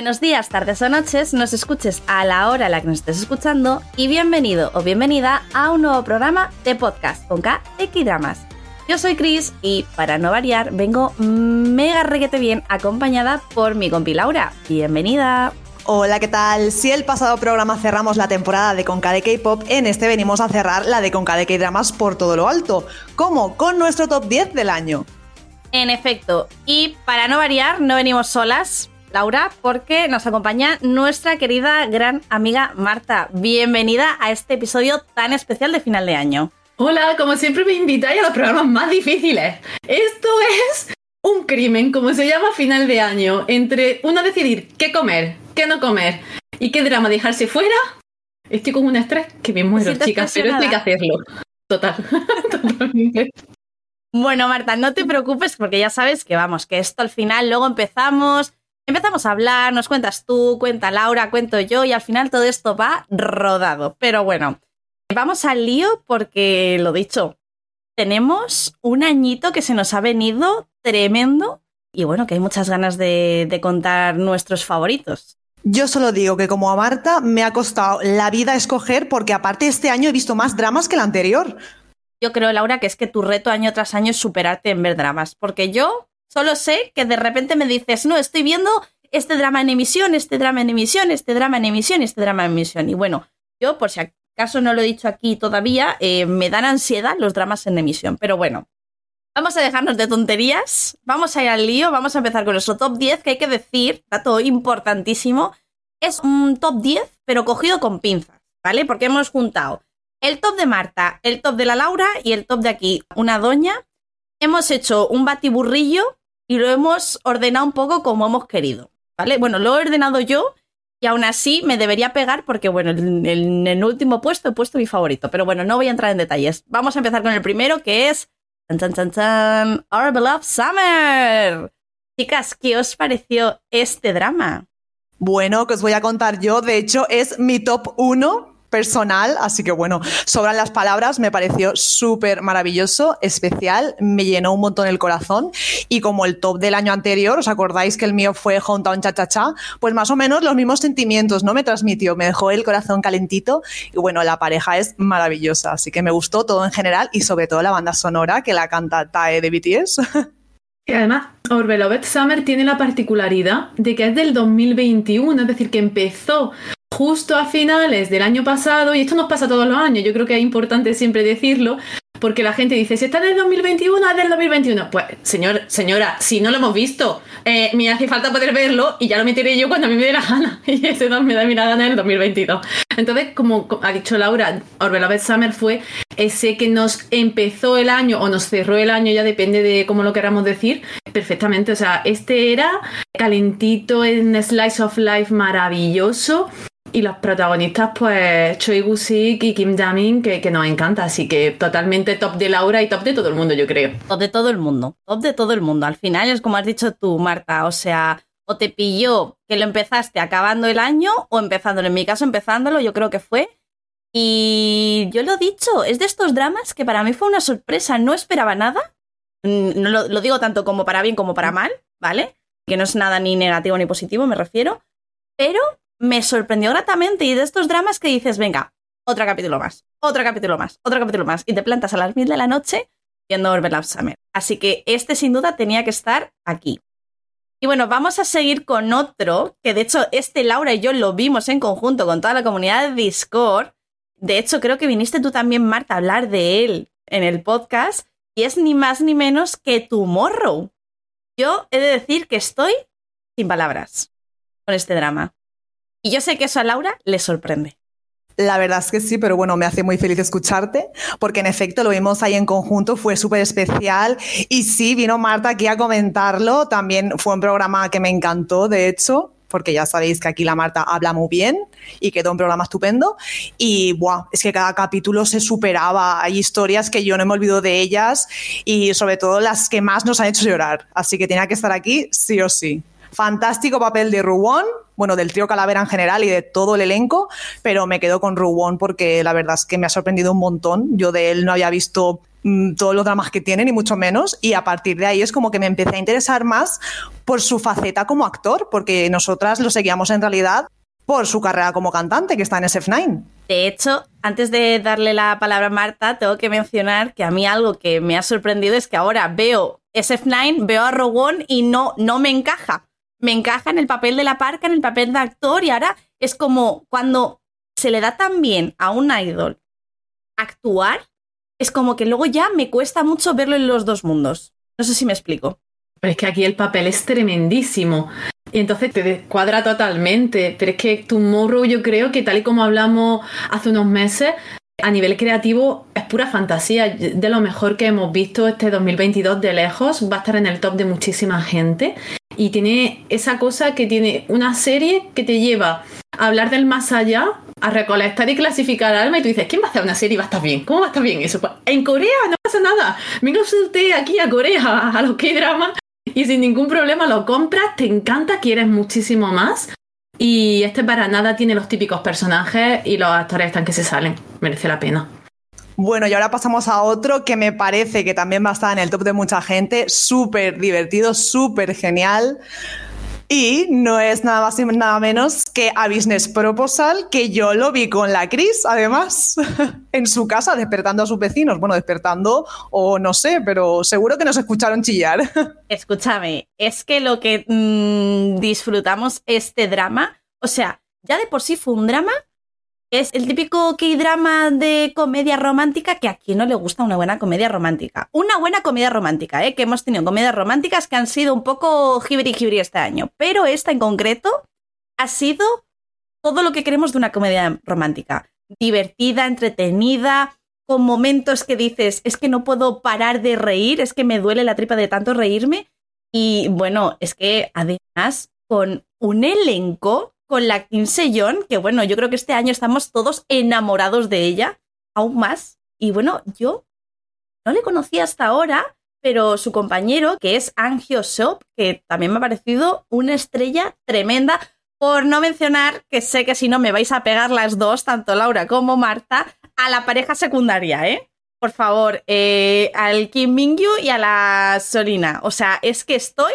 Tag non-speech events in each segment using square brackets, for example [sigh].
Buenos días, tardes o noches, nos escuches a la hora a la que nos estés escuchando y bienvenido o bienvenida a un nuevo programa de podcast con K Dramas. Yo soy Chris y para no variar vengo mega reguete bien acompañada por mi compi Laura. Bienvenida. Hola, ¿qué tal? Si el pasado programa cerramos la temporada de Conca de K-Pop, en este venimos a cerrar la de Conca de K-Dramas por todo lo alto. ¿Cómo? Con nuestro top 10 del año. En efecto, y para no variar, no venimos solas, Laura, porque nos acompaña nuestra querida gran amiga Marta. Bienvenida a este episodio tan especial de final de año. Hola, como siempre me invitáis a los programas más difíciles. Esto es un crimen, como se llama final de año, entre uno decidir qué comer, qué no comer y qué drama dejarse fuera. Estoy con un estrés que me muero, chicas, pero esto hay que hacerlo. Total, [laughs] totalmente. Bueno, Marta, no te preocupes porque ya sabes que vamos, que esto al final luego empezamos, empezamos a hablar, nos cuentas tú, cuenta Laura, cuento yo y al final todo esto va rodado. Pero bueno, vamos al lío porque lo dicho, tenemos un añito que se nos ha venido tremendo y bueno, que hay muchas ganas de, de contar nuestros favoritos. Yo solo digo que como a Marta me ha costado la vida escoger porque aparte este año he visto más dramas que el anterior. Yo creo, Laura, que es que tu reto año tras año es superarte en ver dramas, porque yo solo sé que de repente me dices, no, estoy viendo este drama en emisión, este drama en emisión, este drama en emisión, este drama en emisión. Y bueno, yo por si acaso no lo he dicho aquí todavía, eh, me dan ansiedad los dramas en emisión, pero bueno, Vamos a dejarnos de tonterías, vamos a ir al lío, vamos a empezar con nuestro top 10, que hay que decir, dato importantísimo, es un top 10, pero cogido con pinzas, ¿vale? Porque hemos juntado el top de Marta, el top de la Laura y el top de aquí, una doña. Hemos hecho un batiburrillo y lo hemos ordenado un poco como hemos querido, ¿vale? Bueno, lo he ordenado yo y aún así me debería pegar porque, bueno, en el, último puesto he puesto mi favorito, pero bueno, no voy a entrar en detalles. Vamos a empezar con el primero, que es Tan, tan, Our Beloved Summer. Chicas, ¿qué os pareció este drama? Bueno, que os voy a contar yo. De hecho, es mi top 1 personal, así que bueno, sobran las palabras, me pareció súper maravilloso, especial, me llenó un montón el corazón y como el top del año anterior, ¿os acordáis que el mío fue Hometown Cha Cha Cha? Pues más o menos los mismos sentimientos, ¿no? Me transmitió, me dejó el corazón calentito y bueno, la pareja es maravillosa, así que me gustó todo en general y sobre todo la banda sonora que la canta Tae de BTS. [laughs] Y además, Our Beloved Summer tiene la particularidad de que es del 2021, es decir, que empezó justo a finales del año pasado, y esto nos pasa todos los años, yo creo que es importante siempre decirlo, porque la gente dice, si está en el 2021, es del 2021. Pues, señor, señora, si no lo hemos visto, eh, me hace falta poder verlo y ya lo meteré yo cuando a mí me dé la gana. [laughs] Y ese no me da la gana en el 2022. Entonces, como ha dicho Laura, Orbeloved Summer fue ese que nos empezó el año o nos cerró el año, ya depende de cómo lo queramos decir, perfectamente. O sea, este era calentito en Slice of Life maravilloso y los protagonistas, pues, Choi Gu-sik y Kim Jamin, que, que nos encanta. Así que totalmente top de Laura y top de todo el mundo, yo creo. Top de todo el mundo. Top de todo el mundo. Al final es como has dicho tú, Marta. O sea, o te pilló que lo empezaste acabando el año o empezándolo. En mi caso, empezándolo, yo creo que fue. Y yo lo he dicho, es de estos dramas que para mí fue una sorpresa. No esperaba nada. Mm, no lo, lo digo tanto como para bien como para mal, ¿vale? Que no es nada ni negativo ni positivo, me refiero. Pero me sorprendió gratamente y de estos dramas que dices, venga, otro capítulo más, otro capítulo más, otro capítulo más, y te plantas a las mil de la noche viendo Overlap Summer. Así que este sin duda tenía que estar aquí. Y bueno, vamos a seguir con otro, que de hecho este Laura y yo lo vimos en conjunto con toda la comunidad de Discord. De hecho, creo que viniste tú también, Marta, a hablar de él en el podcast, y es ni más ni menos que Tomorrow. Yo he de decir que estoy sin palabras con este drama. Y yo sé que eso a Laura le sorprende. La verdad es que sí, pero bueno, me hace muy feliz escucharte, porque en efecto lo vimos ahí en conjunto, fue súper especial. Y sí, vino Marta aquí a comentarlo, también fue un programa que me encantó, de hecho, porque ya sabéis que aquí la Marta habla muy bien y quedó un programa estupendo. Y buah, es que cada capítulo se superaba, hay historias que yo no me olvido de ellas y sobre todo las que más nos han hecho llorar. Así que tenía que estar aquí sí o sí. Fantástico papel de Ruwon, bueno, del trío Calavera en general y de todo el elenco, pero me quedo con Ruwon porque la verdad es que me ha sorprendido un montón. Yo de él no había visto mm, todos los dramas que tienen, y mucho menos. Y a partir de ahí es como que me empecé a interesar más por su faceta como actor, porque nosotras lo seguíamos en realidad por su carrera como cantante, que está en SF9. De hecho, antes de darle la palabra a Marta, tengo que mencionar que a mí algo que me ha sorprendido es que ahora veo SF9, veo a Rowan y no, no me encaja. Me encaja en el papel de la parca, en el papel de actor, y ahora es como cuando se le da tan bien a un idol actuar, es como que luego ya me cuesta mucho verlo en los dos mundos. No sé si me explico. Pero es que aquí el papel es tremendísimo. Y entonces te descuadra totalmente. Pero es que Tomorrow yo creo que tal y como hablamos hace unos meses, a nivel creativo es pura fantasía. De lo mejor que hemos visto este 2022 de lejos. Va a estar en el top de muchísima gente. Y tiene esa cosa que tiene una serie que te lleva a hablar del más allá, a recolectar y clasificar alma. Y tú dices, ¿quién va a hacer una serie y va a estar bien? ¿Cómo va a estar bien eso? Pues, en Corea no pasa nada. Venga usted aquí a Corea, a los K-dramas y sin ningún problema lo compras, te encanta, quieres muchísimo más. Y este para nada tiene los típicos personajes y los actores están que se salen. Merece la pena. Bueno, y ahora pasamos a otro que me parece que también va a estar en el top de mucha gente. Súper divertido, súper genial. Y no es nada más y nada menos que a Business Proposal, que yo lo vi con la Cris, además, [laughs] en su casa, despertando a sus vecinos. Bueno, despertando o no sé, pero seguro que nos escucharon chillar. [laughs] Escúchame, es que lo que mmm, disfrutamos este drama, o sea, ya de por sí fue un drama es el típico K-drama de comedia romántica que a quien no le gusta una buena comedia romántica. Una buena comedia romántica, ¿eh? Que hemos tenido comedias románticas que han sido un poco jibri jibri este año. Pero esta en concreto ha sido todo lo que queremos de una comedia romántica. Divertida, entretenida, con momentos que dices, es que no puedo parar de reír, es que me duele la tripa de tanto reírme. Y bueno, es que además con un elenco con la Kim Sejong, que bueno, yo creo que este año estamos todos enamorados de ella, aún más. Y bueno, yo no le conocía hasta ahora, pero su compañero, que es Angio Shop, que también me ha parecido una estrella tremenda, por no mencionar que sé que si no me vais a pegar las dos, tanto Laura como Marta, a la pareja secundaria, ¿eh? Por favor, eh, al Kim Mingyu y a la Solina. O sea, es que estoy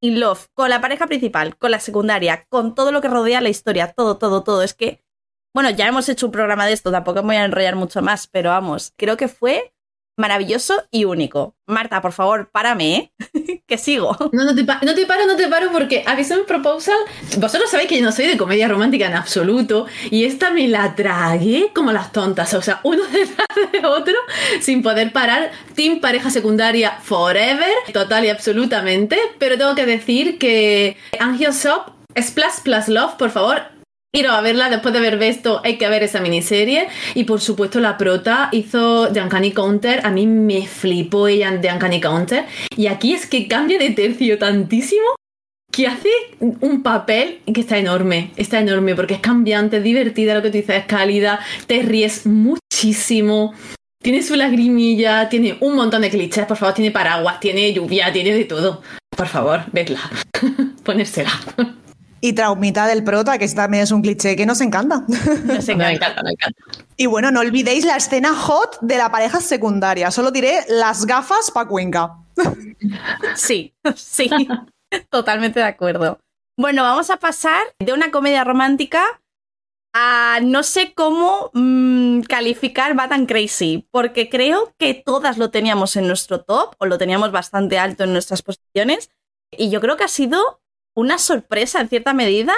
in love con la pareja principal, con la secundaria, con todo lo que rodea la historia, todo, todo, todo. Es que, bueno, ya hemos hecho un programa de esto, tampoco me voy a enrollar mucho más, pero vamos, creo que fue maravilloso y único. Marta, por favor, párame, ¿eh? [laughs] que sigo. No, no te, no te paro, no te paro porque un Proposal. Vosotros sabéis que yo no soy de comedia romántica en absoluto y esta me la tragué como las tontas, o sea, uno [laughs] detrás de otro sin poder parar. Team pareja secundaria forever, total y absolutamente. Pero tengo que decir que Angel Shop Splash Plus Love, por favor, a verla después de ver esto, hay que ver esa miniserie. Y por supuesto, la prota hizo The Uncanny Counter. A mí me flipó ella The Uncanny Counter. Y aquí es que cambia de tercio tantísimo que hace un papel que está enorme. Está enorme porque es cambiante, es divertida, lo que tú dices es cálida, te ríes muchísimo. Tiene su lagrimilla, tiene un montón de clichés, por favor, tiene paraguas, tiene lluvia, tiene de todo. Por favor, vedla, [laughs] ponérsela. Y traumita del prota, que también es un cliché que nos encanta. [laughs] Nos encanta, nos encanta. Y bueno, no olvidéis la escena hot de la pareja secundaria. Solo diré las gafas pa' Cuenca. [laughs] Sí, sí, totalmente de acuerdo. Bueno, vamos a pasar de una comedia romántica a no sé cómo mmm, calificar Bad Crazy, porque creo que todas lo teníamos en nuestro top o lo teníamos bastante alto en nuestras posiciones. Y yo creo que ha sido una sorpresa en cierta medida,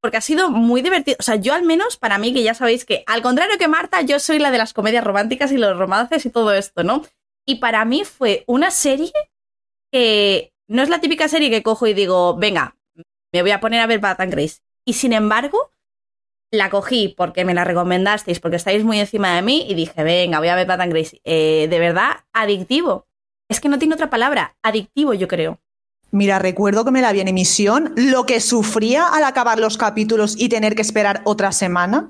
porque ha sido muy divertido. O sea, yo al menos, para mí, que ya sabéis que, al contrario que Marta, yo soy la de las comedias románticas y los romances y todo esto, ¿no? Y para mí fue una serie que no es la típica serie que cojo y digo, venga, me voy a poner a ver Bad Grace. Y sin embargo, la cogí porque me la recomendasteis, porque estáis muy encima de mí y dije, venga, voy a ver Bad Grace. Eh, de verdad, adictivo. Es que no tiene otra palabra, adictivo yo creo. Mira, recuerdo que me la vi en emisión, lo que sufría al acabar los capítulos y tener que esperar otra semana.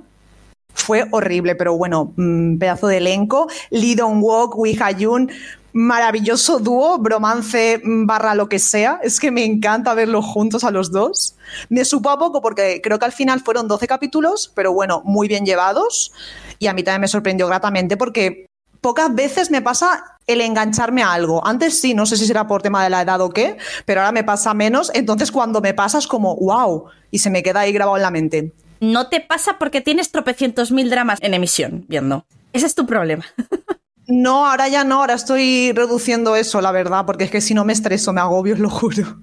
Fue horrible, pero bueno, mm, pedazo de elenco. Lee Dong Walk, Wi Hayun, maravilloso dúo, bromance mm, barra lo que sea. Es que me encanta verlos juntos a los dos. Me supo a poco porque creo que al final fueron 12 capítulos, pero bueno, muy bien llevados. Y a mí también me sorprendió gratamente porque pocas veces me pasa el engancharme a algo. Antes sí, no sé si será por tema de la edad o qué, pero ahora me pasa menos. Entonces cuando me pasa es como, wow, y se me queda ahí grabado en la mente. No te pasa porque tienes tropecientos mil dramas en emisión viendo. Ese es tu problema. [laughs] No, ahora ya no, ahora estoy reduciendo eso, la verdad, porque es que si no me estreso, me agobio, os [laughs] lo juro.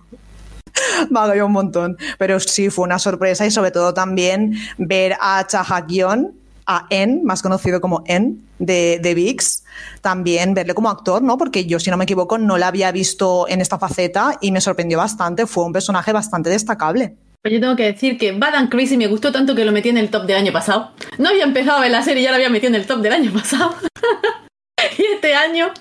me agobio un montón. Pero sí, fue una sorpresa y sobre todo también ver a Chahakion, a En, más conocido como En, de, de VIX, también verle como actor, ¿no? Porque yo, si no me equivoco, no la había visto en esta faceta y me sorprendió bastante. Fue un personaje bastante destacable. Pues yo tengo que decir que Bad and Crazy me gustó tanto que lo metí en el top del año pasado. No había empezado a ver la serie y ya la había metido en el top del año pasado. [laughs] y este año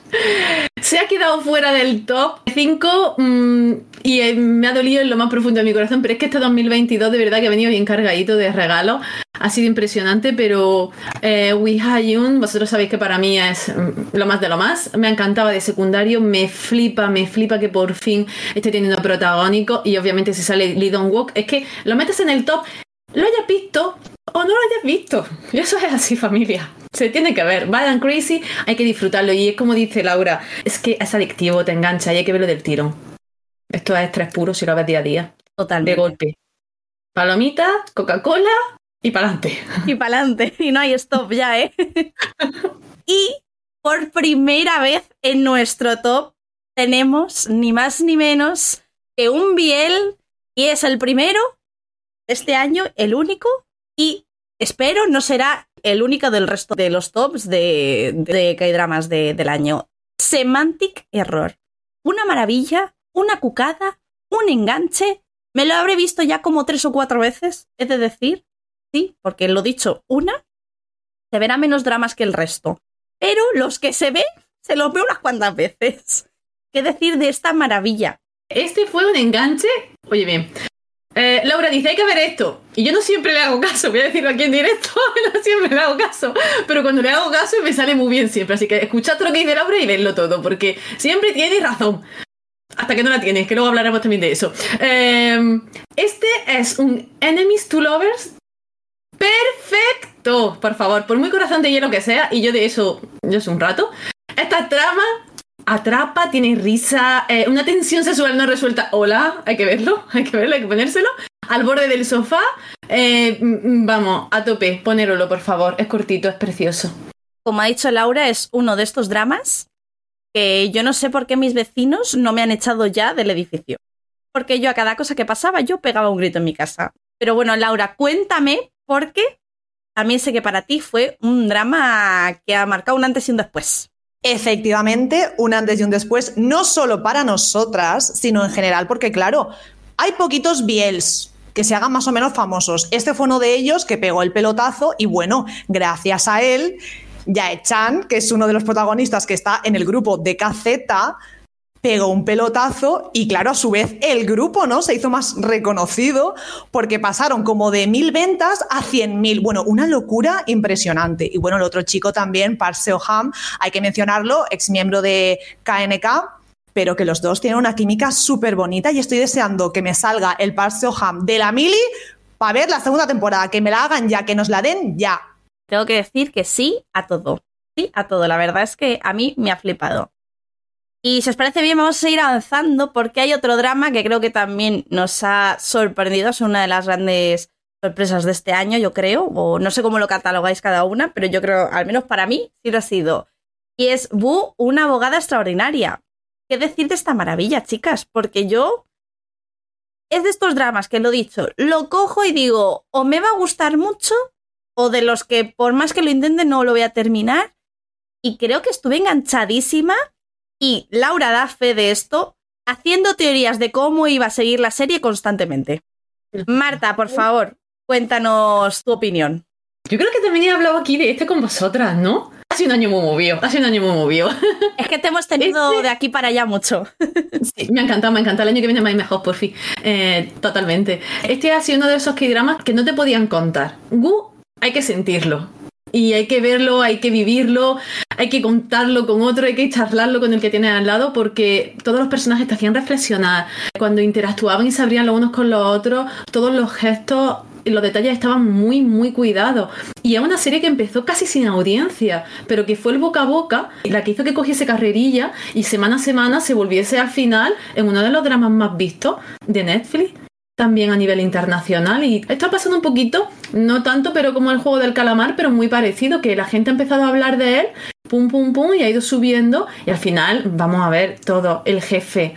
se ha quedado fuera del top 5 mm, y eh, me ha dolido en lo más profundo de mi corazón, pero es que este 2022 de verdad que ha venido bien cargadito de regalos, ha sido impresionante, pero eh, Wee Ha-yun, vosotros sabéis que para mí es mm, lo más de lo más, me encantaba de secundario, me flipa, me flipa que por fin esté teniendo protagónico y obviamente si sale Lee Dong Walk, es que lo metes en el top, lo hayas visto o no lo hayas visto, y eso es así familia. Se tiene que ver. Bad and Crazy hay que disfrutarlo. Y es como dice Laura, es que es adictivo, te engancha y hay que verlo del tirón. Esto es estrés puro si lo ves día a día. Totalmente. De golpe. Palomita, Coca-Cola y pa'lante. Y pa'lante. [laughs] Y no hay stop ya, ¿eh? [laughs] y por primera vez en nuestro top tenemos ni más ni menos que un Biel y es el primero este año, el único y espero no será el único del resto de los tops de, de de, del año. Semantic Error. Una maravilla, una cucada, un enganche. Me lo habré visto ya como tres o cuatro veces, he de decir. Sí, porque lo dicho, una se verá menos dramas que el resto. Pero los que se ve, se los veo unas cuantas veces. ¿Qué decir de esta maravilla? Este fue un enganche. Oye, bien. Eh, Laura dice, hay que ver esto. Y yo no siempre le hago caso, voy a decirlo aquí en directo, [laughs] no siempre le hago caso. Pero cuando le hago caso me sale muy bien siempre. Así que escuchad lo que dice Laura y vedlo todo, porque siempre tiene razón. Hasta que no la tienes, que luego hablaremos también de eso. Eh, este es un Enemies to Lovers perfecto, por favor, por muy corazón de hielo que sea, y yo de eso, yo sé un rato. Esta trama atrapa, tiene risa, eh, una tensión sexual no resuelta. Hola, hay que verlo, [laughs] hay que verlo, hay que ponérselo. Al borde del sofá. Eh, vamos, a tope, ponérolo, por favor. Es cortito, es precioso. Como ha dicho Laura, es uno de estos dramas que yo no sé por qué mis vecinos no me han echado ya del edificio. Porque yo a cada cosa que pasaba, yo pegaba un grito en mi casa. Pero bueno, Laura, cuéntame, porque también sé que para ti fue un drama que ha marcado un antes y un después. Efectivamente, un antes y un después, no solo para nosotras, sino en general, porque claro, hay poquitos biels que se hagan más o menos famosos. Este fue uno de ellos que pegó el pelotazo y bueno, gracias a él, Yae Chan, que es uno de los protagonistas que está en el grupo de KZ, pegó un pelotazo y claro, a su vez el grupo, ¿no? Se hizo más reconocido porque pasaron como de mil ventas a cien mil. Bueno, una locura impresionante. Y bueno, el otro chico también, Park Seo-ham, hay que mencionarlo, ex miembro de KNK, pero que los dos tienen una química súper bonita y estoy deseando que me salga el Park Seo-ham de la Mili para ver la segunda temporada, que me la hagan ya, que nos la den ya. Tengo que decir que sí a todo. Sí a todo. La verdad es que a mí me ha flipado. Y si os parece bien, vamos a seguir avanzando porque hay otro drama que creo que también nos ha sorprendido. Es una de las grandes sorpresas de este año, yo creo. O no sé cómo lo catalogáis cada una, pero yo creo, al menos para mí, sí lo ha sido. Y es Bu, una abogada extraordinaria. ¿Qué decir de esta maravilla, chicas? Porque yo. Es de estos dramas que lo he dicho, lo cojo y digo, o me va a gustar mucho, o de los que por más que lo intente no lo voy a terminar. Y creo que estuve enganchadísima y Laura da fe de esto, haciendo teorías de cómo iba a seguir la serie constantemente. Marta, por favor, cuéntanos tu opinión. Yo creo que también he hablado aquí de este con vosotras, ¿no? Ha sido un año muy movido, ha sido un año muy movido. [laughs] Es que te hemos tenido este... de aquí para allá mucho. [laughs] Sí, me ha encantado, me ha encantado. El año que viene más y mejor, por fin. Eh, totalmente. Este ha sido uno de esos K-dramas que no te podían contar. Gu, hay que sentirlo. Y hay que verlo, hay que vivirlo, hay que contarlo con otro, hay que charlarlo con el que tienes al lado, porque todos los personajes te hacían reflexionar. Cuando interactuaban y se abrían los unos con los otros, todos los gestos los detalles estaban muy, muy cuidados. Y es una serie que empezó casi sin audiencia, pero que fue el boca a boca la que hizo que cogiese carrerilla y semana a semana se volviese al final en uno de los dramas más vistos de Netflix también a nivel internacional y está pasando un poquito, no tanto, pero como el juego del calamar, pero muy parecido, que la gente ha empezado a hablar de él, pum, pum, pum, y ha ido subiendo y al final vamos a ver todo, el jefe,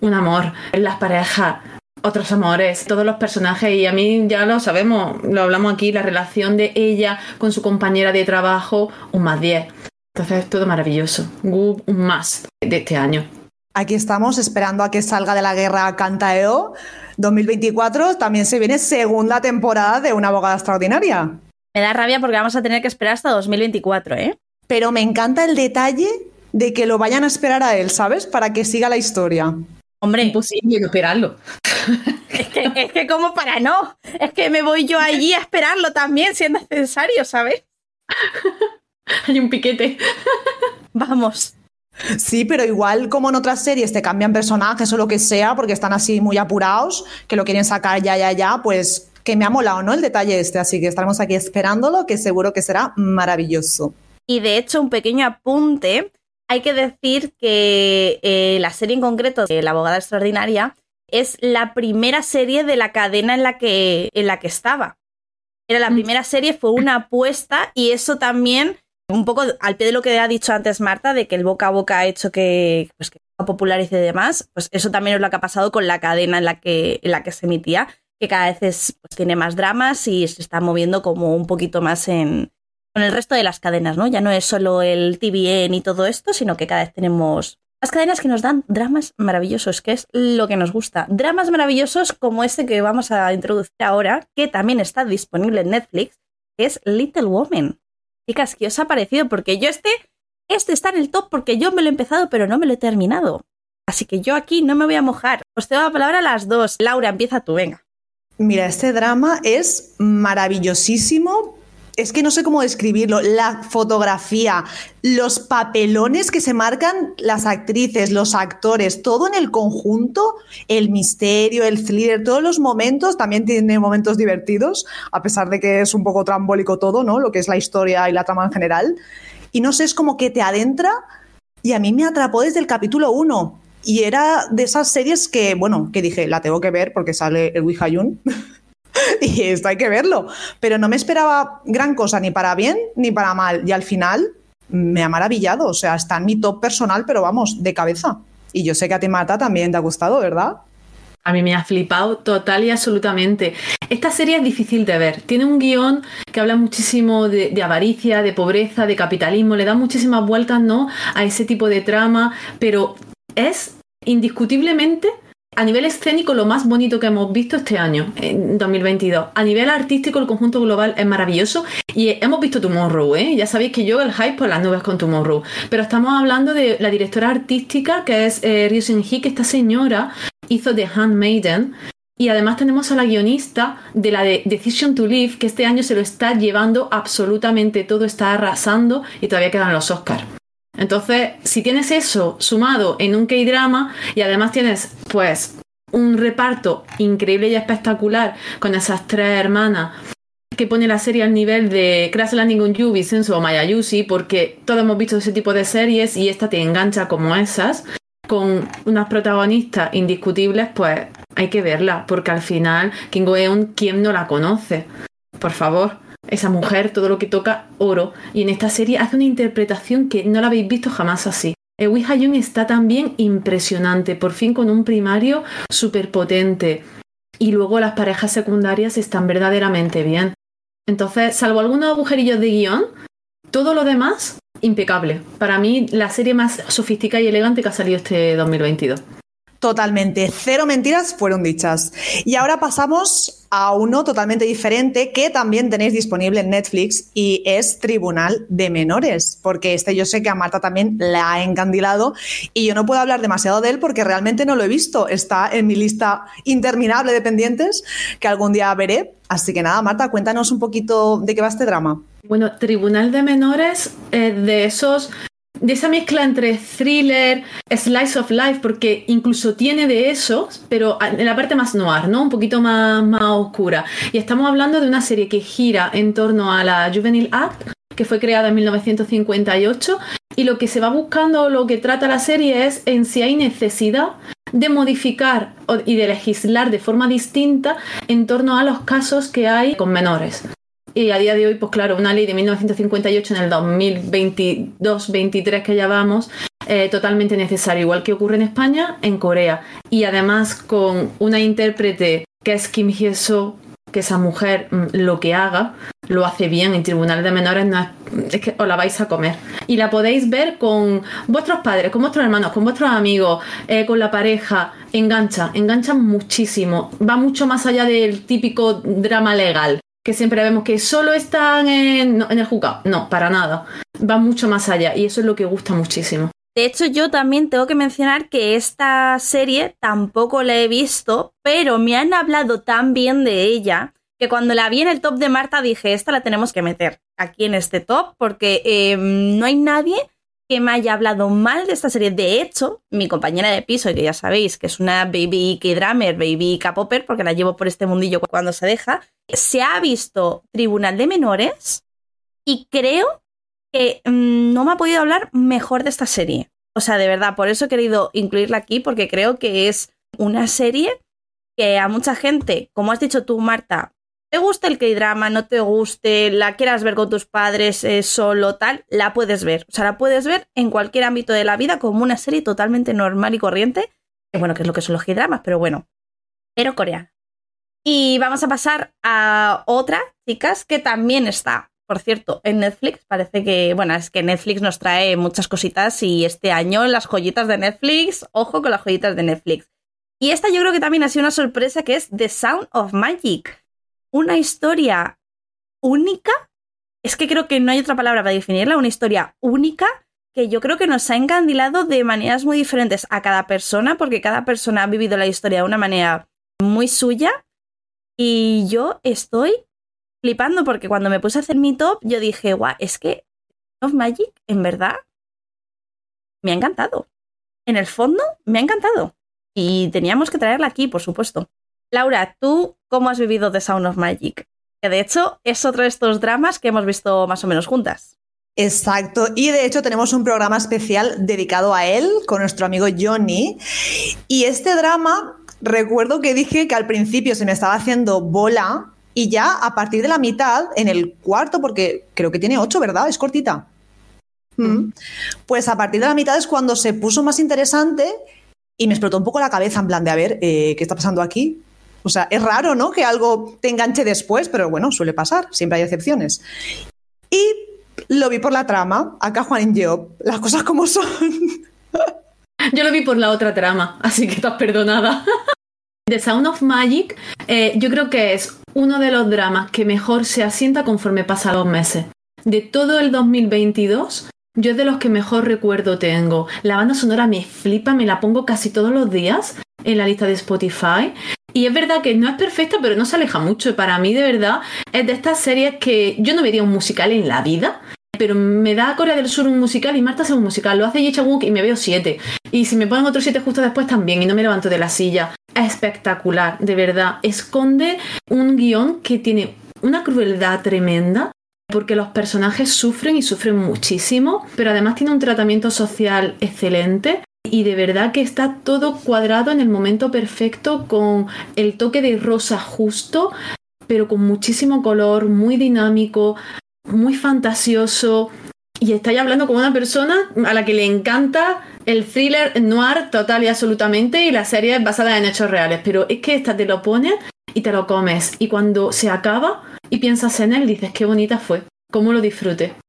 un amor, las parejas, otros amores, todos los personajes y a mí ya lo sabemos, lo hablamos aquí, la relación de ella con su compañera de trabajo, un más 10. Entonces, todo maravilloso. un más de este año. Aquí estamos esperando a que salga de la guerra Cantaeo 2024 también se viene segunda temporada de Una abogada extraordinaria. Me da rabia porque vamos a tener que esperar hasta 2024, ¿eh? Pero me encanta el detalle de que lo vayan a esperar a él, ¿sabes? Para que siga la historia. Hombre, imposible no esperarlo. [laughs] es, que, es que como para no, es que me voy yo allí a esperarlo también, si es necesario, ¿sabes? [laughs] Hay un piquete. Vamos. Sí, pero igual como en otras series te cambian personajes o lo que sea porque están así muy apurados, que lo quieren sacar ya, ya, ya, pues que me ha molado, ¿no? El detalle este, así que estaremos aquí esperándolo, que seguro que será maravilloso. Y de hecho, un pequeño apunte, hay que decir que eh, la serie en concreto, de La abogada extraordinaria, es la primera serie de la cadena en la que, en la que estaba. Era la mm. primera serie, fue una apuesta y eso también un poco al pie de lo que ha dicho antes Marta, de que el boca a boca ha hecho que, pues, que popularice y demás, pues eso también es lo que ha pasado con la cadena en la que, en la que se emitía, que cada vez pues, tiene más dramas y se está moviendo como un poquito más en, con el resto de las cadenas, ¿no? Ya no es solo el TVN y todo esto, sino que cada vez tenemos las cadenas que nos dan dramas maravillosos, que es lo que nos gusta. Dramas maravillosos como este que vamos a introducir ahora, que también está disponible en Netflix, es Little Woman. Chicas, ¿qué os ha parecido? Porque yo este, este está en el top porque yo me lo he empezado, pero no me lo he terminado. Así que yo aquí no me voy a mojar. Os cedo la palabra a las dos. Laura, empieza tú, venga. Mira, este drama es maravillosísimo es que no sé cómo describirlo, la fotografía, los papelones que se marcan las actrices, los actores, todo en el conjunto, el misterio, el thriller, todos los momentos, también tiene momentos divertidos, a pesar de que es un poco trambólico todo, ¿no? Lo que es la historia y la trama en general. Y no sé, es como que te adentra y a mí me atrapó desde el capítulo 1. Y era de esas series que, bueno, que dije, la tengo que ver porque sale el Wihayun. [laughs] [laughs] y esto hay que verlo. Pero no me esperaba gran cosa, ni para bien ni para mal. Y al final me ha maravillado. O sea, está en mi top personal, pero vamos, de cabeza. Y yo sé que a ti, Marta, también te ha gustado, ¿verdad? A mí me ha flipado total y absolutamente. Esta serie es difícil de ver. Tiene un guion que habla muchísimo de, de, avaricia, de pobreza, de capitalismo. Le da muchísimas vueltas, ¿no? A ese tipo de trama. Pero es indiscutiblemente a nivel escénico, lo más bonito que hemos visto este año, en 2022. A nivel artístico, el conjunto global es maravilloso. Y hemos visto Tomorrow, ¿eh? Ya sabéis que yo el hype por las nubes con Tomorrow. Pero estamos hablando de la directora artística, que es eh, Ryusen Hee, que esta señora hizo The Handmaiden. Y además tenemos a la guionista de la de Decision to Live, que este año se lo está llevando absolutamente todo, está arrasando y todavía quedan los Oscars. Entonces, si tienes eso sumado en un K-drama y además tienes, pues, un reparto increíble y espectacular con esas tres hermanas que pone la serie al nivel de Crash Landing on You, Vincenzo o porque todos hemos visto ese tipo de series y esta te engancha como esas, con unas protagonistas indiscutibles, pues hay que verla, porque al final, King Eun, ¿quién no la conoce? Por favor esa mujer, todo lo que toca, oro. Y en esta serie hace una interpretación que no la habéis visto jamás así. Ewi Hayun está también impresionante, por fin con un primario súper potente. Y luego las parejas secundarias están verdaderamente bien. Entonces, salvo algunos agujerillos de guion, todo lo demás, impecable. Para mí, la serie más sofisticada y elegante que ha salido este 2022. Totalmente, cero mentiras fueron dichas. Y ahora pasamos a uno totalmente diferente que también tenéis disponible en Netflix y es Tribunal de Menores, porque este yo sé que a Marta también la ha encandilado y yo no puedo hablar demasiado de él porque realmente no lo he visto. Está en mi lista interminable de pendientes que algún día veré. Así que nada, Marta, cuéntanos un poquito de qué va este drama. Bueno, Tribunal de Menores, de esos de esa mezcla entre thriller, slice of life, porque incluso tiene de eso, pero en la parte más noir, ¿no? Un poquito más, más oscura. Y estamos hablando de una serie que gira en torno a la Juvenile Act, que fue creada en 1958, y lo que se va buscando, lo que trata la serie es en si hay necesidad de modificar y de legislar de forma distinta en torno a los casos que hay con menores. Y a día de hoy, pues claro, una ley de 1958 en el 2022-23 que ya vamos, eh, totalmente necesaria, igual que ocurre en España, en Corea. Y además con una intérprete que es Kim Hye-so, que esa mujer mm, lo que haga lo hace bien en tribunales de menores, no es, que os la vais a comer. Y la podéis ver con vuestros padres, con vuestros hermanos, con vuestros amigos, eh, con la pareja. Engancha, engancha muchísimo. Va mucho más allá del típico drama legal que siempre vemos que solo están en, el juzgado. No, para nada. Va mucho más allá y eso es lo que gusta muchísimo. De hecho, yo también tengo que mencionar que esta serie tampoco la he visto, pero me han hablado tan bien de ella que cuando la vi en el top de Marta dije, esta la tenemos que meter aquí en este top porque em, no hay nadie que me haya hablado mal de esta serie. De hecho, mi compañera de piso, que ya sabéis que es una baby K-Drummer, baby K-Popper, porque la llevo por este mundillo cuando se deja, se ha visto Tribunal de Menores y creo que mm, no me ha podido hablar mejor de esta serie. O sea, de verdad, por eso he querido incluirla aquí, porque creo que es una serie que a mucha gente, como has dicho tú, Marta, te gusta el K-drama, no te guste, la quieras ver con tus padres eh, solo, tal, la puedes ver. O sea, la puedes ver en cualquier ámbito de la vida como una serie totalmente normal y corriente. Que bueno, que es lo que son los K-dramas, pero bueno, pero coreana. Y vamos a pasar a otra, chicas, que también está por cierto, en Netflix parece que, bueno, es que Netflix nos trae muchas cositas y este año las joyitas de Netflix, ojo con las joyitas de Netflix. Y esta yo creo que también ha sido una sorpresa que es The Sound of Magic. Una historia única. Es que creo que no hay otra palabra para definirla, una historia única que yo creo que nos ha encandilado de maneras muy diferentes a cada persona, porque cada persona ha vivido la historia de una manera muy suya. Y yo estoy flipando porque cuando me puse a hacer mi top, yo dije, guau, es que of Magic, en verdad, me ha encantado. En el fondo, me ha encantado. Y teníamos que traerla aquí, por supuesto. Laura, ¿tú cómo has vivido The Sound of Magic? Que de hecho es otro de estos dramas que hemos visto más o menos juntas. Exacto, y de hecho tenemos un programa especial dedicado a él con nuestro amigo Johnny. Y este drama, recuerdo que dije que al principio se me estaba haciendo bola y ya a partir de la mitad, en el cuarto, porque creo que tiene ocho, ¿verdad? Es cortita. Mm. Pues a partir de la mitad es cuando se puso más interesante y me explotó un poco la cabeza en plan de, a ver, eh, ¿qué está pasando aquí? O sea, es raro, ¿no? Que algo te enganche después, pero bueno, suele pasar, siempre hay excepciones. Y lo vi por la trama, acá Juan y Job, las cosas como son. [laughs] Yo lo vi por la otra trama, así que estás perdonada. [laughs] The Sound of Magic, eh, yo creo que es uno de los dramas que mejor se asienta conforme pasan los meses. De todo el 2022, yo es de los que mejor recuerdo tengo. La banda sonora me flipa, me la pongo casi todos los días en la lista de Spotify. Y es verdad que no es perfecta, pero no se aleja mucho. Para mí, de verdad, es de estas series que yo no vería un musical en la vida, pero me da Corea del Sur un musical y Marta hace un musical. Lo hace Ye Wook y me veo siete. Y si me ponen otros siete justo después también y no me levanto de la silla espectacular, de verdad. Esconde un guion que tiene una crueldad tremenda porque los personajes sufren y sufren muchísimo, pero además tiene un tratamiento social excelente y de verdad que está todo cuadrado en el momento perfecto con el toque de rosa justo, pero con muchísimo color, muy dinámico, muy fantasioso. Y estáis hablando con una persona a la que le encanta el thriller noir total y absolutamente y la serie es basada en hechos reales, pero es que esta te lo pones y te lo comes y cuando se acaba y piensas en él dices qué bonita fue, cómo lo disfrute.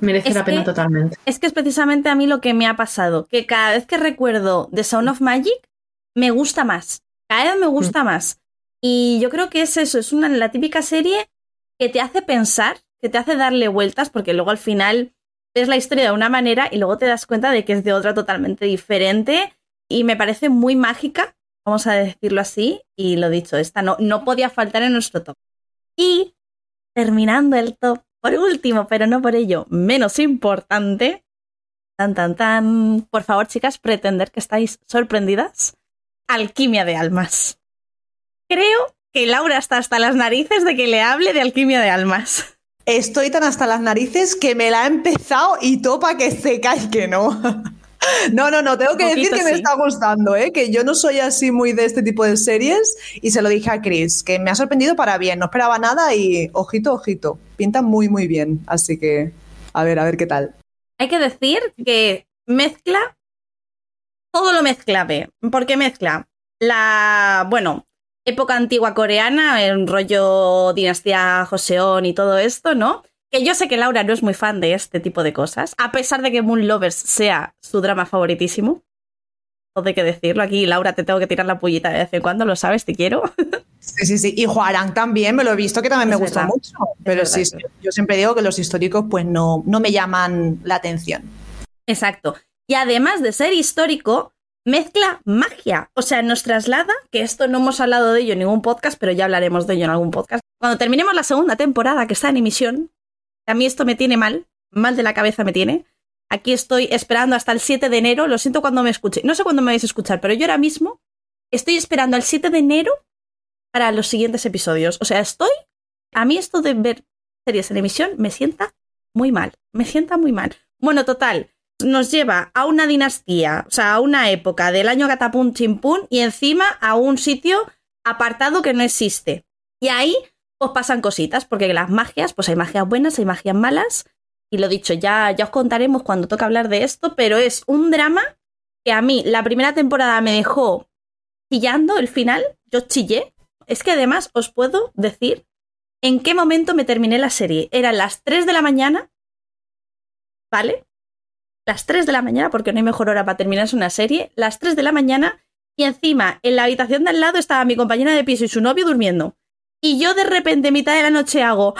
Merece la pena totalmente. Es que es precisamente a mí lo que me ha pasado, que cada vez que recuerdo The Sound of Magic me gusta más, cada vez me gusta mm. más. Y yo creo que es eso, es una la típica serie que te hace pensar, que te hace darle vueltas, porque luego al final ves la historia de una manera y luego te das cuenta de que es de otra totalmente diferente y me parece muy mágica, vamos a decirlo así, y lo dicho, esta no, no podía faltar en nuestro top. Y terminando el top, por último, pero no por ello menos importante, Tan, tan, tan. Por favor, chicas, pretender que estáis sorprendidas. Alquimia de almas. Creo que Laura está hasta las narices de que le hable de alquimia de almas. Estoy tan hasta las narices que me la ha empezado y topa que se cae que no. No, no, no, tengo que decir que me está gustando, ¿eh? que yo no soy así muy de este tipo de series y se lo dije a Chris, que me ha sorprendido para bien, no esperaba nada y ojito, ojito, pinta muy, muy bien, así que a ver, a ver qué tal. Hay que decir que mezcla, todo lo mezcla, porque mezcla la, bueno, época antigua coreana, el rollo dinastía Joseon y todo esto, ¿no? Que yo sé que Laura no es muy fan de este tipo de cosas, a pesar de que Moon Lovers sea su drama favoritísimo. Todo hay que decirlo. Aquí, Laura, te tengo que tirar la pullita de vez en cuando, lo sabes, te quiero. [laughs] Sí, sí, sí. Y Juarán también, me lo he visto que también me gusta mucho. Pero sí, yo siempre digo que los históricos pues no, no me llaman la atención. Exacto. Y además de ser histórico, mezcla magia. O sea, nos traslada, que esto no hemos hablado de ello en ningún podcast, pero ya hablaremos de ello en algún podcast. Cuando terminemos la segunda temporada que está en emisión, a mí esto me tiene mal, mal de la cabeza me tiene. Aquí estoy esperando hasta el 7 de enero, lo siento cuando me escuche, no sé cuándo me vais a escuchar, pero yo ahora mismo estoy esperando al 7 de enero para los siguientes episodios. O sea, estoy, a mí esto de ver series en emisión me sienta muy mal, me sienta muy mal. Bueno, total, nos lleva a una dinastía, o sea, a una época del año Catapum Chimpún y encima a un sitio apartado que no existe. Y ahí pues pasan cositas, porque las magias, pues hay magias buenas, hay magias malas. Y lo dicho, ya, ya os contaremos cuando toque hablar de esto, pero es un drama que a mí la primera temporada me dejó chillando el final, yo chillé. Es que además os puedo decir en qué momento me terminé la serie. Eran las 3 de la mañana, ¿vale? Las 3 de la mañana, porque no hay mejor hora para terminarse una serie, las 3 de la mañana, y encima en la habitación de al lado estaba mi compañera de piso y su novio durmiendo. Y yo de repente, mitad de la noche, hago.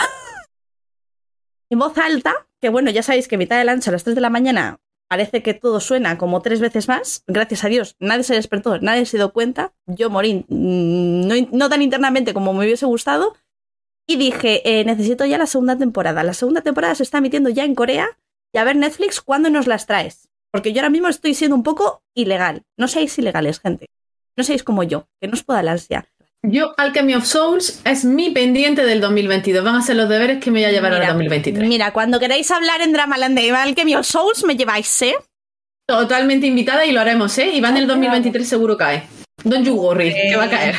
En voz alta, que bueno, ya sabéis que mitad de la noche a las 3 de la mañana parece que todo suena como tres veces más. Gracias a Dios, nadie se despertó, nadie se dio cuenta. Yo morí mm, no, tan internamente como me hubiese gustado. Y dije, eh, necesito ya la segunda temporada. La segunda temporada se está emitiendo ya en Corea. Y a ver, Netflix, ¿cuándo nos las traes? Porque yo ahora mismo estoy siendo un poco ilegal. No seáis ilegales, gente. No seáis como yo, que no os pueda la. Yo, Alchemy of Souls es mi pendiente del 2022. Van a ser los deberes que me voy a llevar al 2023. Mira, cuando queráis hablar en Dramaland de Alchemy of Souls, me lleváis, ¿eh? Totalmente invitada y lo haremos, ¿eh? Y va en el 2023 seguro cae. Don't you worry, que va a caer.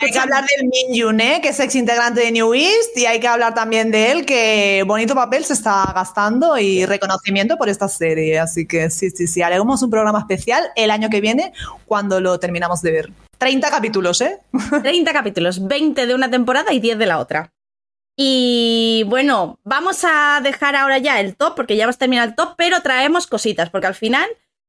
hay que hablar del Min ¿eh? que es ex integrante de New East, y hay que hablar también de él, que bonito papel se está gastando y reconocimiento por esta serie. Así que sí, sí, sí, haremos un programa especial el año que viene cuando lo terminamos de ver. 30 capítulos, ¿eh? [laughs] 30 capítulos, 20 de una temporada y 10 de la otra. Y bueno, vamos a dejar ahora ya el top, porque ya hemos terminado el top, pero traemos cositas, porque al final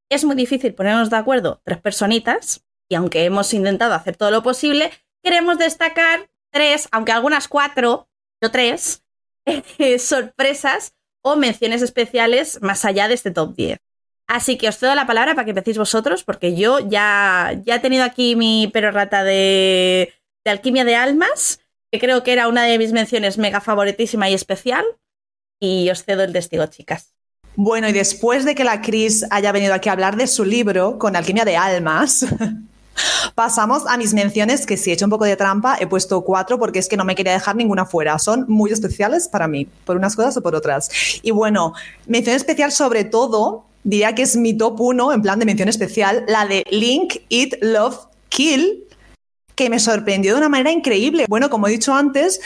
es muy difícil ponernos de acuerdo tres personitas, y aunque hemos intentado hacer todo lo posible, queremos destacar tres, aunque algunas cuatro, yo tres, [laughs] sorpresas o menciones especiales más allá de este top 10. Así que os cedo la palabra para que empecéis vosotros, porque yo ya, ya he tenido aquí mi perorata de, de alquimia de almas, que creo que era una de mis menciones mega favoritísima y especial. Y os cedo el testigo, chicas. Bueno, y después de que la Cris haya venido aquí a hablar de su libro con alquimia de almas, [laughs] Pasamos a mis menciones, que si he hecho un poco de trampa, he puesto cuatro porque es que no me quería dejar ninguna fuera. Son muy especiales para mí, por unas cosas o por otras. Y bueno, mención especial sobre todo diría que es mi top uno, en plan de mención especial, la de Link, Eat, Love, Kill, que me sorprendió de una manera increíble. Bueno, como he dicho antes,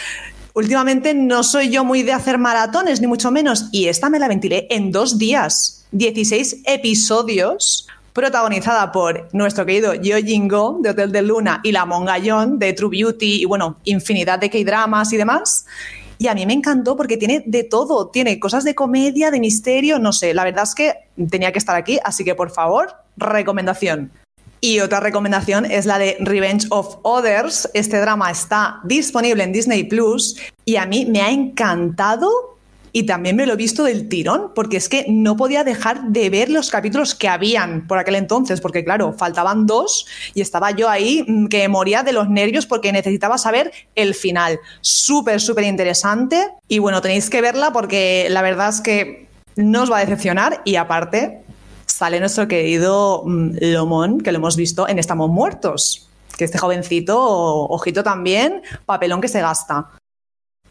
últimamente no soy yo muy de hacer maratones, ni mucho menos, y esta me la ventilé en dos días. 16 episodios, protagonizada por nuestro querido Yo Jingo de Hotel de Luna y la Mongayón de True Beauty y bueno, infinidad de K-dramas y demás. Y a mí me encantó porque tiene de todo, tiene cosas de comedia, de misterio, no sé, la verdad es que tenía que estar aquí, así que por favor, recomendación. Y otra recomendación es la de Revenge of Others. Este drama está disponible en Disney Plus y a mí me ha encantado y también me lo he visto del tirón, porque es que no podía dejar de ver los capítulos que habían por aquel entonces, porque claro, faltaban dos y estaba yo ahí mm, que moría de los nervios porque necesitaba saber el final. Súper, súper interesante y bueno, tenéis que verla porque la verdad es que no os va a decepcionar y aparte sale nuestro querido mm, Lomón, que lo hemos visto en Estamos Muertos. Que este jovencito, ojito también, papelón que se gasta.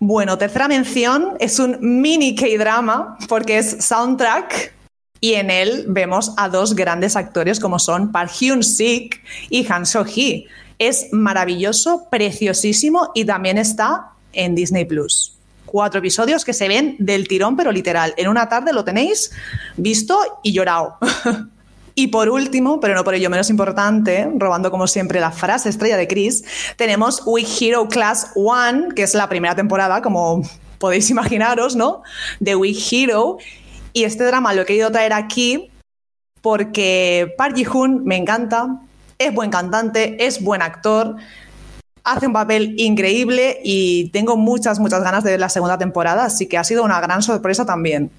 Bueno, tercera mención es un mini K-drama porque es soundtrack y en él vemos a dos grandes actores como son Park Hyun-sik y Han So-hee. Es maravilloso, preciosísimo y también está en Disney Plus. Cuatro episodios que se ven del tirón, pero literal. En una tarde lo tenéis visto y llorado. [laughs] Y por último, pero no por ello menos importante, robando como siempre la frase estrella de Chris, tenemos We Hero Class One, que es la primera temporada, como podéis imaginaros, ¿no? De We Hero. Y este drama lo he querido traer aquí porque Park Ji-hoon me encanta, es buen cantante, es buen actor, hace un papel increíble y tengo muchas, muchas ganas de ver la segunda temporada, así que ha sido una gran sorpresa también.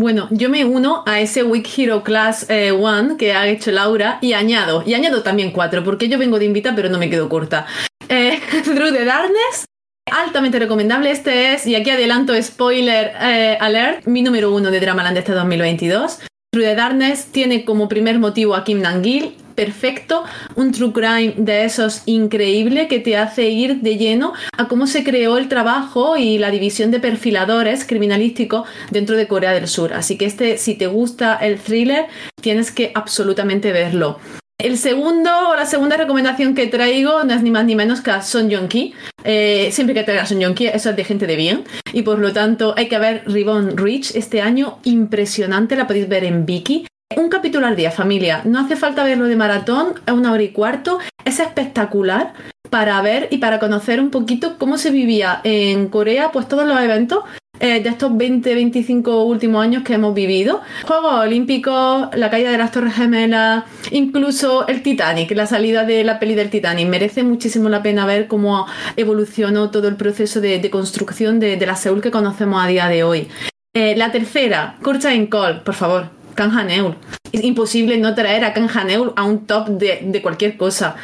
Bueno, yo me uno a ese Week Hero Class eh, One que ha hecho Laura y añado, y añado también cuatro, porque yo vengo de invita, pero no me quedo corta. Eh, [laughs] Through the Darkness, altamente recomendable. Este es, y aquí adelanto spoiler eh, alert, mi número uno de Dramaland este 2022. True the Darkness tiene como primer motivo a Kim Nangil, perfecto, un true crime de esos increíble que te hace ir de lleno a cómo se creó el trabajo y la división de perfiladores criminalísticos dentro de Corea del Sur. Así que este, si te gusta el thriller, tienes que absolutamente verlo. El segundo o la segunda recomendación que traigo no es ni más ni menos que a Son Jong Ki. Eh, siempre que traiga a Son Jong Ki, eso es de gente de bien. Y por lo tanto, hay que ver Ribbon Reach este año. Impresionante, la podéis ver en Viki. Un capítulo al día, familia. No hace falta verlo de maratón, es una hora y cuarto. Es espectacular para ver y para conocer un poquito cómo se vivía en Corea, pues todos los eventos eh, de estos 20, 25 últimos años que hemos vivido. Juegos Olímpicos, la caída de las Torres Gemelas, incluso el Titanic, la salida de la peli del Titanic. Merece muchísimo la pena ver cómo evolucionó todo el proceso de, construcción de, la Seúl que conocemos a día de hoy. Eh, la tercera, en Call, por favor, Kang Haneul. Es imposible no traer a Kang Haneul a un top de, cualquier cosa.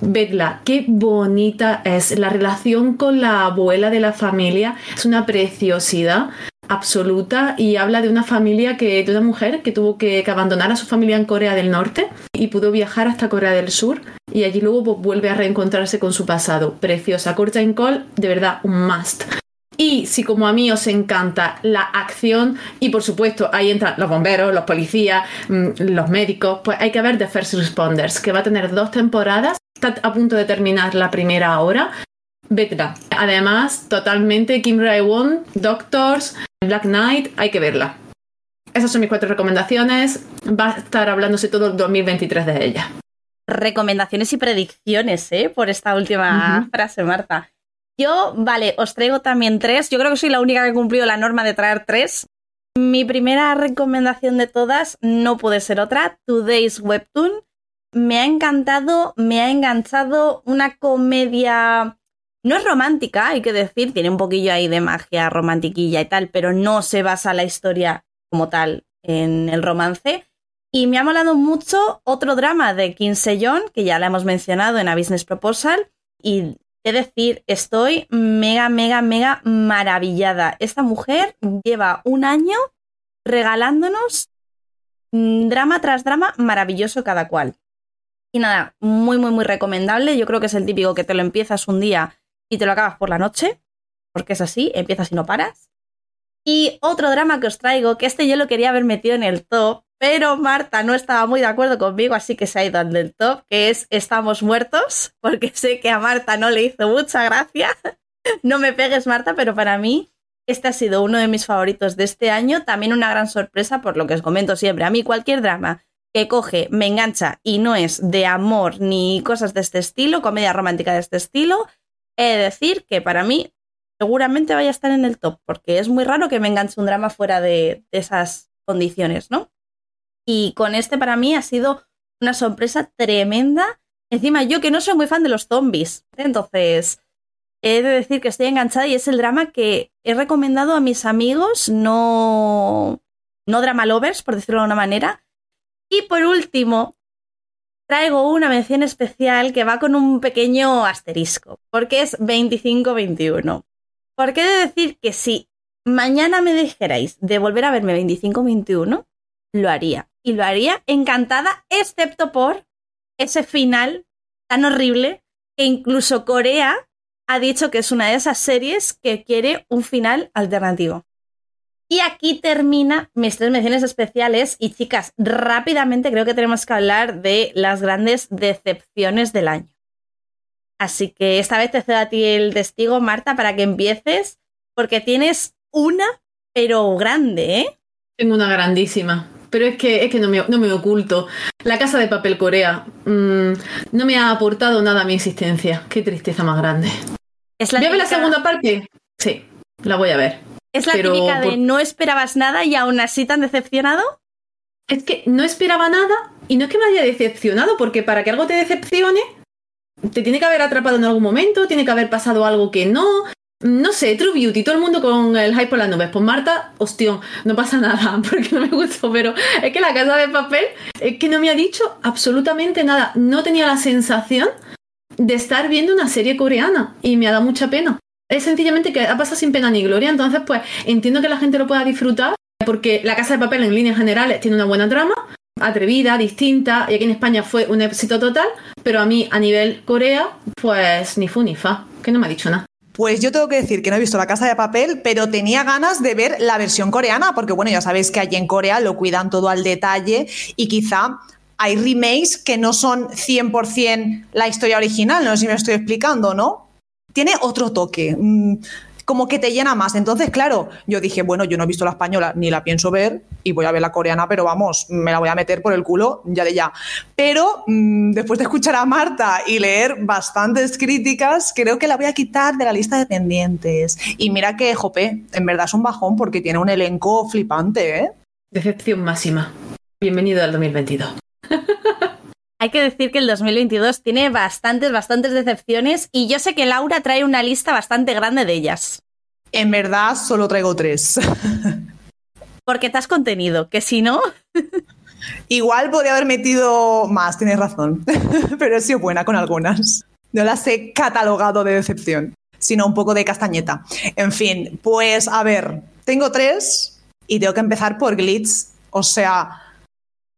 Vedla, qué bonita es. La relación con la abuela de la familia es una preciosidad absoluta y habla de una familia que, de una mujer que tuvo que, abandonar a su familia en Corea del Norte y pudo viajar hasta Corea del Sur y allí luego pues, vuelve a reencontrarse con su pasado. Preciosa. en Call, de verdad, un must. Y si como a mí os encanta la acción y por supuesto ahí entran los bomberos, los policías, mm, los médicos, pues hay que ver The First Responders, que va a tener dos temporadas está a punto de terminar la primera hora. Vedla. Además, totalmente Kim Rae-won, Doctors, Black Knight, hay que verla. Esas son mis cuatro recomendaciones. Va a estar hablándose todo el 2023 de ella. Recomendaciones y predicciones, ¿eh? Por esta última frase, Marta. Yo, vale, os traigo también tres. Yo creo que soy la única que ha cumplido la norma de traer tres. Mi primera recomendación de todas no puede ser otra, Today's Webtoon me ha encantado, me ha enganchado una comedia. No es romántica, hay que decir, tiene un poquillo ahí de magia romantiquilla y tal, pero no se basa la historia como tal en el romance. Y me ha molado mucho otro drama de Kim Se-yeon, que ya la hemos mencionado en A Business Proposal. Y decir, estoy mega, mega, mega maravillada. Esta mujer lleva un año regalándonos drama tras drama maravilloso cada cual. Y nada, muy, muy, muy recomendable. Yo creo que es el típico que te lo empiezas un día y te lo acabas por la noche, porque es así, empiezas y no paras. Y otro drama que os traigo, que este yo lo quería haber metido en el top, pero Marta no estaba muy de acuerdo conmigo, así que se ha ido al del top, que es Estamos muertos, porque sé que a Marta no le hizo mucha gracia. no me pegues, Marta, pero para mí este ha sido uno de mis favoritos de este año, también una gran sorpresa por lo que os comento siempre. A mí cualquier drama que coge, me engancha y no es de amor ni cosas de este estilo, comedia romántica de este estilo, he de decir que para mí seguramente vaya a estar en el top, porque es muy raro que me enganche un drama fuera de, esas condiciones, ¿no? Y con este para mí ha sido una sorpresa tremenda. Encima yo que no soy muy fan de los zombies, entonces he de decir que estoy enganchada y es el drama que he recomendado a mis amigos, no, no drama lovers, por decirlo de una manera, y por último, traigo una mención especial que va con un pequeño asterisco, porque es 25-21. Porque he de decir que si mañana me dijerais de volver a verme 25-21, lo haría. Y lo haría encantada, excepto por ese final tan horrible que incluso Corea ha dicho que es una de esas series que quiere un final alternativo. Y aquí termina mis tres menciones especiales. Y chicas, rápidamente creo que tenemos que hablar de las grandes decepciones del año. Así que esta vez te cedo a ti el testigo, Marta, para que empieces, porque tienes una, pero grande, ¿eh? Tengo una grandísima. Pero es que, es que no, me, no me oculto. La casa de papel Corea mm, no me ha aportado nada a mi existencia. Qué tristeza más grande. Es la ¿Voy a ver la segunda parte? Sí, la voy a ver. Es la pero típica de por- no esperabas nada y aún así tan decepcionado. Es que no esperaba nada y no es que me haya decepcionado, porque para que algo te decepcione, te tiene que haber atrapado en algún momento, tiene que haber pasado algo que no. No sé, True Beauty, todo el mundo con el hype por las nubes. Pues Marta, hostión, no pasa [laughs] nada, porque no me gustó, pero es que la casa de papel es que no me ha dicho absolutamente nada. No tenía la sensación de estar viendo una serie coreana y me ha dado mucha pena. Es sencillamente que ha pasado sin pena ni gloria, entonces pues entiendo que la gente lo pueda disfrutar, porque La Casa de Papel en líneas generales tiene una buena trama, atrevida, distinta, y aquí en España fue un éxito total, pero a mí a nivel Corea, pues ni fu ni fa, que no me ha dicho nada. Pues yo tengo que decir que no he visto La Casa de Papel, pero tenía ganas de ver la versión coreana, porque bueno, ya sabéis que allí en Corea lo cuidan todo al detalle y quizá hay remakes que no son 100% la historia original, no sé si me estoy explicando, ¿no? Tiene otro toque, mm, como que te llena más. Entonces, claro, yo dije, bueno, yo no he visto la española ni la pienso ver y voy a ver la coreana, pero vamos, me la voy a meter por el culo ya de ya. Pero mm, después de escuchar a Marta y leer bastantes críticas, creo que la voy a quitar de la lista de pendientes. Y mira que, jope, en verdad es un bajón porque tiene un elenco flipante, ¿eh? Decepción máxima. Bienvenido al 2022. [laughs] Hay que decir que el 2022 tiene bastantes, bastantes decepciones y yo sé que Laura trae una lista bastante grande de ellas. En verdad solo traigo tres. Porque te has contenido, que si no, [laughs] Igual podría haber metido más, tienes razón. [laughs] Pero he sido buena con algunas. No las he catalogado de decepción, sino un poco de castañeta. En fin, pues a ver, tengo tres y tengo que empezar por Glitz. O sea,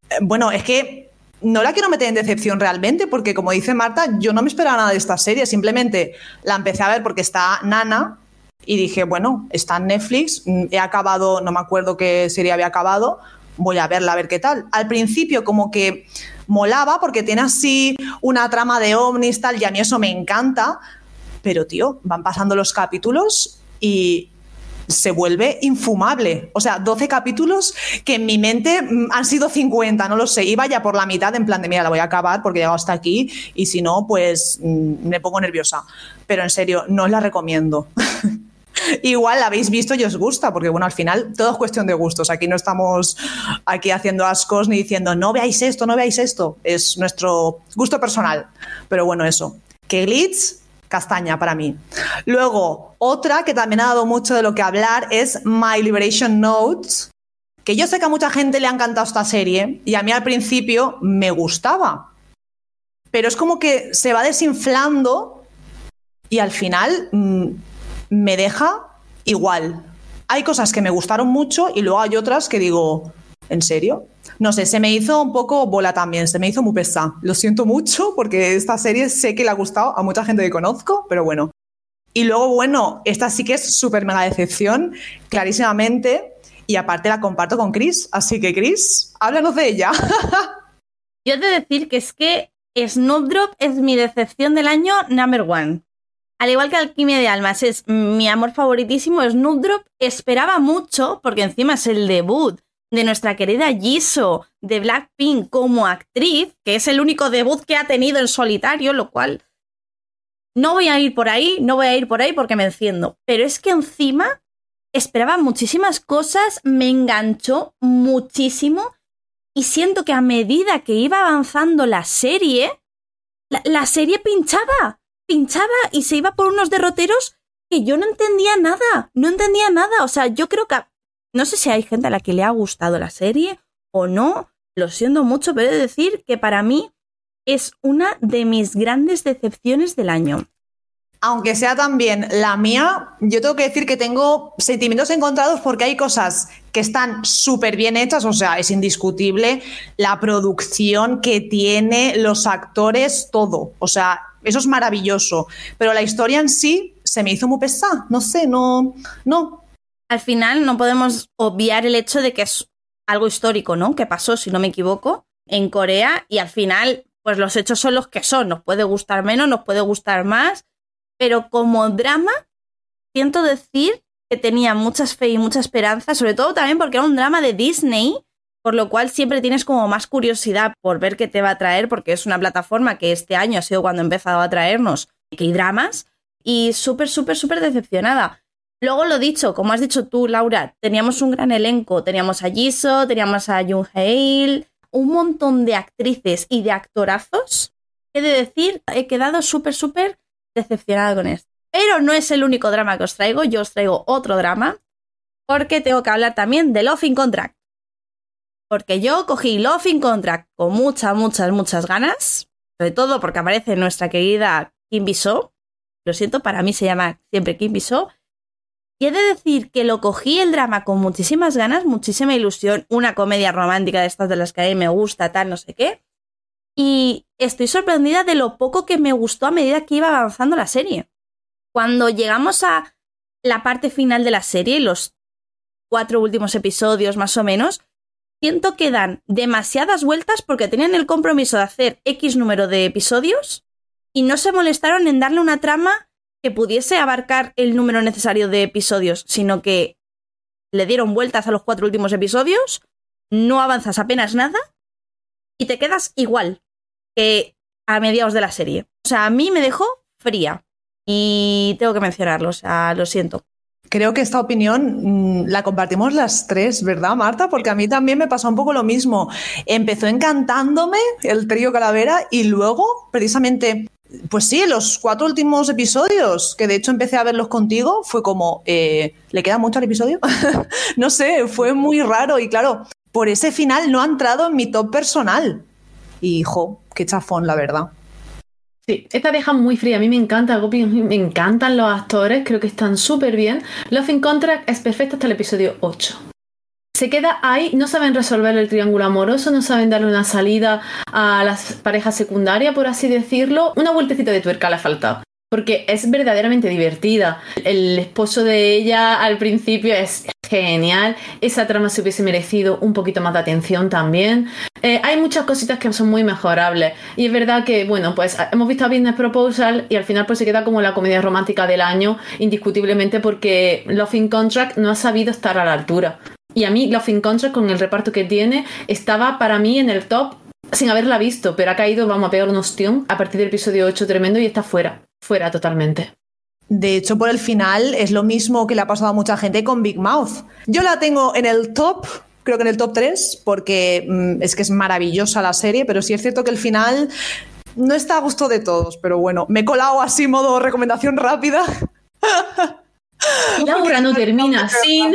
eh, bueno, es que no la quiero meter en decepción realmente, porque como dice Marta, yo no me esperaba nada de esta serie. Simplemente la empecé a ver porque está Nana y dije, bueno, está en Netflix, mm, he acabado, no me acuerdo qué serie había acabado, voy a verla a ver qué tal. Al principio como que molaba porque tiene así una trama de ovnis tal y a mí eso me encanta, pero tío, van pasando los capítulos y se vuelve infumable. O sea, 12 capítulos que en mi mente mm, han sido 50, no lo sé. Iba ya por la mitad en plan de, mira, la voy a acabar porque he llegado hasta aquí y si no, pues mm, me pongo nerviosa. Pero en serio, no os la recomiendo. [laughs] Igual la habéis visto y os gusta, porque bueno, al final todo es cuestión de gustos. Aquí no estamos aquí haciendo ascos ni diciendo no veáis esto, no veáis esto. Es nuestro gusto personal. Pero bueno, eso. Que Glitz, castaña para mí. Luego, otra que también ha dado mucho de lo que hablar es My Liberation Notes. Que yo sé que a mucha gente le ha encantado esta serie y a mí al principio me gustaba. Pero es como que se va desinflando y al final mm, me deja igual. Hay cosas que me gustaron mucho y luego hay otras que digo, ¿en serio? No sé, se me hizo un poco bola también, se me hizo muy pesada. Lo siento mucho porque esta serie sé que le ha gustado a mucha gente que conozco, pero bueno. Y luego, bueno, esta sí que es súper mega decepción, clarísimamente. Y aparte la comparto con Chris. Así que, Chris, háblanos de ella. [laughs] yo he de decir que es que Snowdrop es mi decepción del año number one. Al igual que Alquimia de Almas es mi amor favoritísimo, Snowdrop esperaba mucho, porque encima es el debut de nuestra querida Jisoo de Blackpink como actriz, que es el único debut que ha tenido en solitario, lo cual no voy a ir por ahí, no voy a ir por ahí porque me enciendo. Pero es que encima esperaba muchísimas cosas, me enganchó muchísimo y siento que a medida que iba avanzando la serie, la, la serie pinchaba, pinchaba y se iba por unos derroteros que yo no entendía nada, no entendía nada. O sea, yo creo que... No sé si hay gente a la que le ha gustado la serie o no, lo siento mucho, pero he de decir que para mí es una de mis grandes decepciones del año. aunque sea también la mía, yo tengo que decir que tengo sentimientos encontrados porque hay cosas que están súper bien hechas, o sea, es indiscutible la producción que tiene, los actores, todo. O sea, eso es maravilloso. Pero la historia en sí se me hizo muy pesada. No sé, no. No. Al final no podemos obviar el hecho de que es algo histórico, ¿no? Que pasó, si no me equivoco, en Corea y al final, pues los hechos son los que son. Nos puede gustar menos, nos puede gustar más pero como drama, siento decir que tenía muchas fe y mucha esperanza, sobre todo también porque era un drama de Disney, por lo cual siempre tienes como más curiosidad por ver qué te va a traer, porque es una plataforma que este año ha sido cuando ha empezado a traernos que dramas, y súper, súper, súper decepcionada. Luego lo dicho, como has dicho tú, Laura, teníamos un gran elenco, teníamos a Jisoo, teníamos a Jung Hail, un montón de actrices y de actorazos. He de decir, he quedado súper, súper decepcionada con esto. Pero no es el único drama que os traigo, yo os traigo otro drama, porque tengo que hablar también de Love in Contract. Porque yo cogí Love in Contract con muchas, muchas, muchas ganas, sobre todo porque aparece nuestra querida Kim Bisó. Lo siento, para mí se llama siempre Kim Bisó. Y he de decir que lo cogí el drama con muchísimas ganas, muchísima ilusión, una comedia romántica de estas de las que a mí me gusta, tal, no sé qué. Y estoy sorprendida de lo poco que me gustó a medida que iba avanzando la serie. Cuando llegamos a la parte final de la serie, los cuatro últimos episodios más o menos, siento que dan demasiadas vueltas porque tenían el compromiso de hacer X número de episodios y no se molestaron en darle una trama que pudiese abarcar el número necesario de episodios, sino que le dieron vueltas a los cuatro últimos episodios, no avanzas apenas nada y te quedas igual que a mediados de la serie. O sea, a mí me dejó fría y tengo que mencionarlo, o sea, lo siento. Creo que esta opinión mm, la compartimos las tres, ¿verdad, Marta? Porque a mí también me pasó un poco lo mismo. Empezó encantándome el trío Calavera y luego, precisamente, pues sí, los cuatro últimos episodios, que de hecho empecé a verlos contigo, fue como, eh, ¿le queda mucho al episodio? [laughs] no sé, fue muy raro y claro, por ese final no ha entrado en mi top personal. Y hijo, qué chafón, la verdad. Sí, esta deja muy fría. A mí me encanta me encantan los actores, creo que están súper bien. Love in Contract es perfecto hasta el episodio 8. Se queda ahí, no saben resolver el triángulo amoroso, no saben darle una salida a las parejas secundarias, por así decirlo. Una vueltecita de tuerca le ha faltado porque es verdaderamente divertida. El esposo de ella al principio es genial. Esa trama se hubiese merecido un poquito más de atención también. Eh, hay muchas cositas que son muy mejorables. Y es verdad que, bueno, pues hemos visto a Business Proposal y al final pues se queda como la comedia romántica del año, indiscutiblemente porque Love in Contract no ha sabido estar a la altura. Y a mí Love in Contract con el reparto que tiene estaba para mí en el top sin haberla visto, pero ha caído, vamos a pegar un ostión a partir del episodio 8 tremendo y está fuera fuera totalmente. De hecho, por el final es lo mismo que le ha pasado a mucha gente con Big Mouth. Yo la tengo en el top, creo que en el top 3, porque mm, es que es maravillosa la serie, pero sí es cierto que el final no está a gusto de todos, pero bueno, me he colado así modo recomendación rápida. Laura [laughs] no termina sin...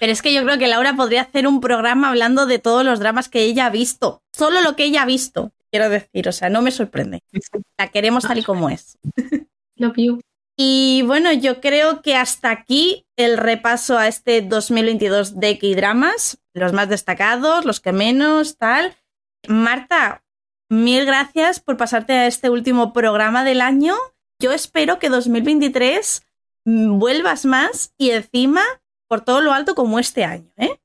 Pero es que yo creo que Laura podría hacer un programa hablando de todos los dramas que ella ha visto. Solo lo que ella ha visto quiero decir, o sea, no me sorprende. La queremos tal y como es. Love you. Y bueno, yo creo que hasta aquí el repaso a este 2022 de K-Dramas, los más destacados, los que menos, tal. Marta, mil gracias por pasarte a este último programa del año. Yo espero que 2023 vuelvas más y encima por todo lo alto como este año, ¿eh?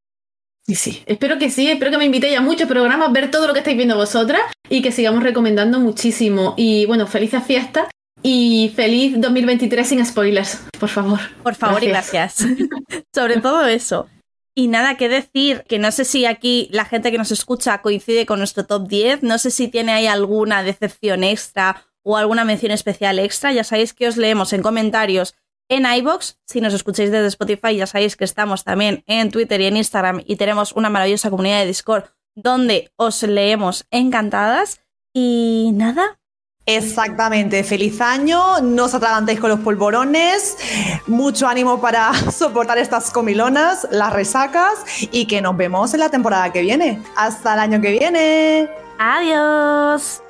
Sí, sí, espero que sí, espero que me invitéis a muchos programas, ver todo lo que estáis viendo vosotras y que sigamos recomendando muchísimo. Y bueno, felices fiestas y feliz 2023 sin spoilers, por favor. Por favor y gracias. [laughs] Sobre todo eso. Y nada que decir, que no sé si aquí la gente que nos escucha coincide con nuestro top 10, no sé si tiene ahí alguna decepción extra o alguna mención especial extra, ya sabéis que os leemos en comentarios en iBox. Si nos escucháis desde Spotify, ya sabéis que estamos también en Twitter y en Instagram y tenemos una maravillosa comunidad de Discord donde os leemos encantadas. Y nada. Exactamente, feliz año, no os atragantéis con los polvorones, mucho ánimo para [laughs] soportar estas comilonas, las resacas y que nos vemos en la temporada que viene. Hasta el año que viene. Adiós.